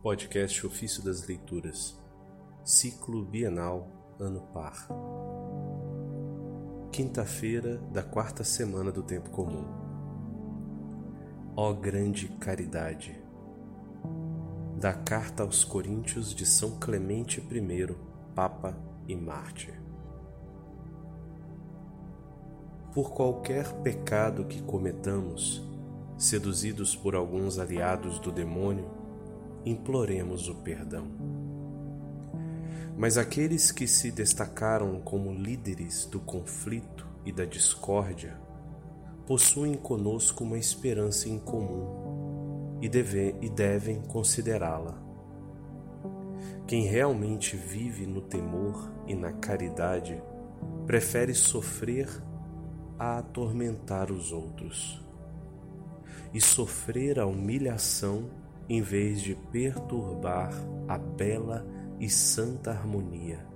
Podcast Ofício das Leituras, Ciclo Bienal, Ano Par. Quinta-feira da quarta semana do Tempo Comum. Ó grande caridade! Da Carta aos Coríntios de São Clemente I, Papa e Mártir. Por qualquer pecado que cometamos, seduzidos por alguns aliados do demônio, imploremos o perdão. Mas aqueles que se destacaram como líderes do conflito e da discórdia possuem conosco uma esperança em comum e, deve, e devem considerá-la. Quem realmente vive no temor e na caridade prefere sofrer a atormentar os outros e sofrer a humilhação em vez de perturbar a bela e santa harmonia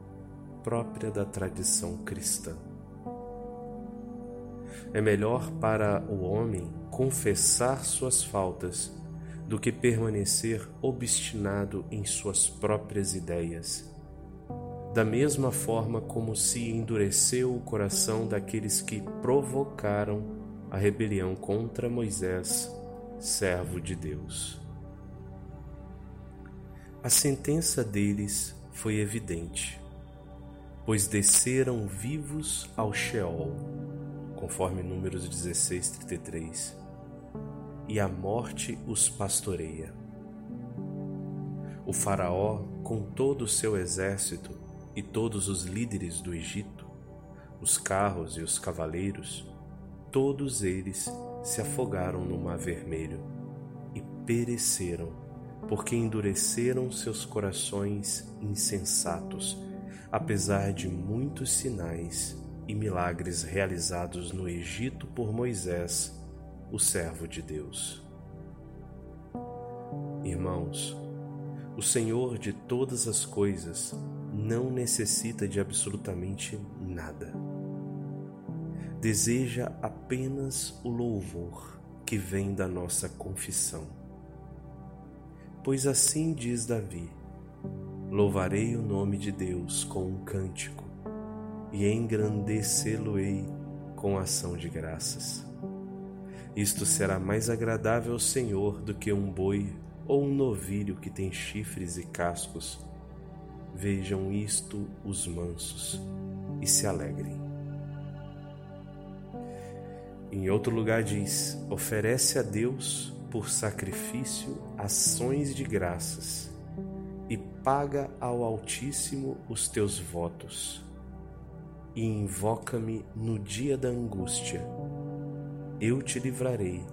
própria da tradição cristã. É melhor para o homem confessar suas faltas do que permanecer obstinado em suas próprias ideias. Da mesma forma como se endureceu o coração daqueles que provocaram a rebelião contra Moisés, servo de Deus. A sentença deles foi evidente, pois desceram vivos ao Sheol, conforme Números 16, 33, e a morte os pastoreia. O Faraó, com todo o seu exército e todos os líderes do Egito, os carros e os cavaleiros, todos eles se afogaram no Mar Vermelho e pereceram porque endureceram seus corações insensatos, apesar de muitos sinais e milagres realizados no Egito por Moisés, o servo de Deus. Irmãos, o Senhor de todas as coisas não necessita de absolutamente nada. Deseja apenas o louvor que vem da nossa confissão Pois assim diz Davi: Louvarei o nome de Deus com um cântico e engrandecê-lo-ei com ação de graças. Isto será mais agradável ao Senhor do que um boi ou um novilho que tem chifres e cascos. Vejam isto os mansos e se alegrem. Em outro lugar diz: oferece a Deus por sacrifício ações de graças e paga ao Altíssimo os teus votos. E invoca-me no dia da angústia. Eu te livrarei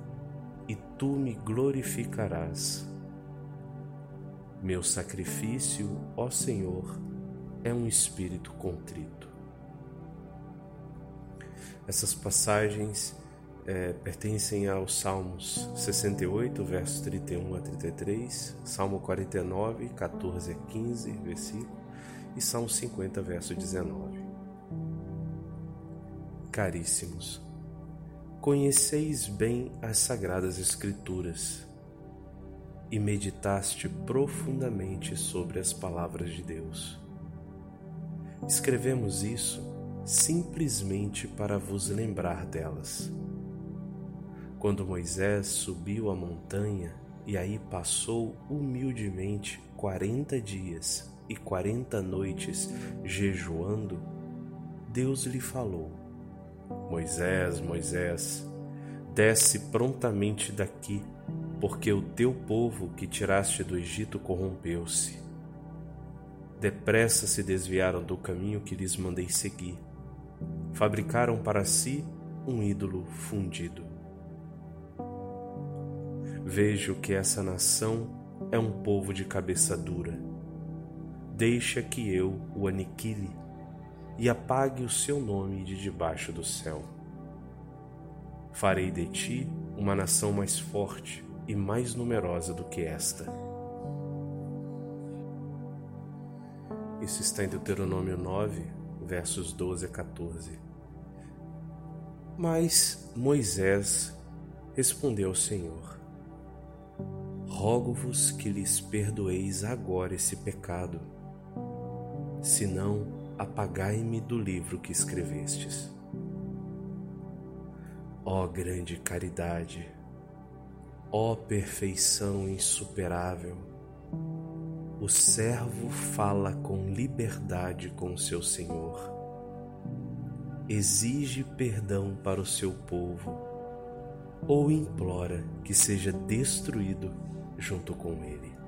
e tu me glorificarás. Meu sacrifício, ó Senhor, é um espírito contrito. Essas passagens é, pertencem aos Salmos 68, versos 31 a 33, Salmo 49, 14 a 15, versículo, e Salmo 50, verso 19. Caríssimos, conheceis bem as Sagradas Escrituras e meditaste profundamente sobre as palavras de Deus. Escrevemos isso simplesmente para vos lembrar delas quando Moisés subiu a montanha e aí passou humildemente quarenta dias e quarenta noites jejuando, Deus lhe falou: Moisés, Moisés, desce prontamente daqui, porque o teu povo que tiraste do Egito corrompeu-se. Depressa se desviaram do caminho que lhes mandei seguir. Fabricaram para si um ídolo fundido. Vejo que essa nação é um povo de cabeça dura. Deixa que eu o aniquile e apague o seu nome de debaixo do céu. Farei de ti uma nação mais forte e mais numerosa do que esta. Isso está em Deuteronômio 9, versos 12 a 14. Mas Moisés respondeu ao Senhor: rogo-vos que lhes perdoeis agora esse pecado, senão apagai-me do livro que escrevestes. Ó grande caridade, ó perfeição insuperável, o servo fala com liberdade com seu Senhor, exige perdão para o seu povo ou implora que seja destruído junto com ele.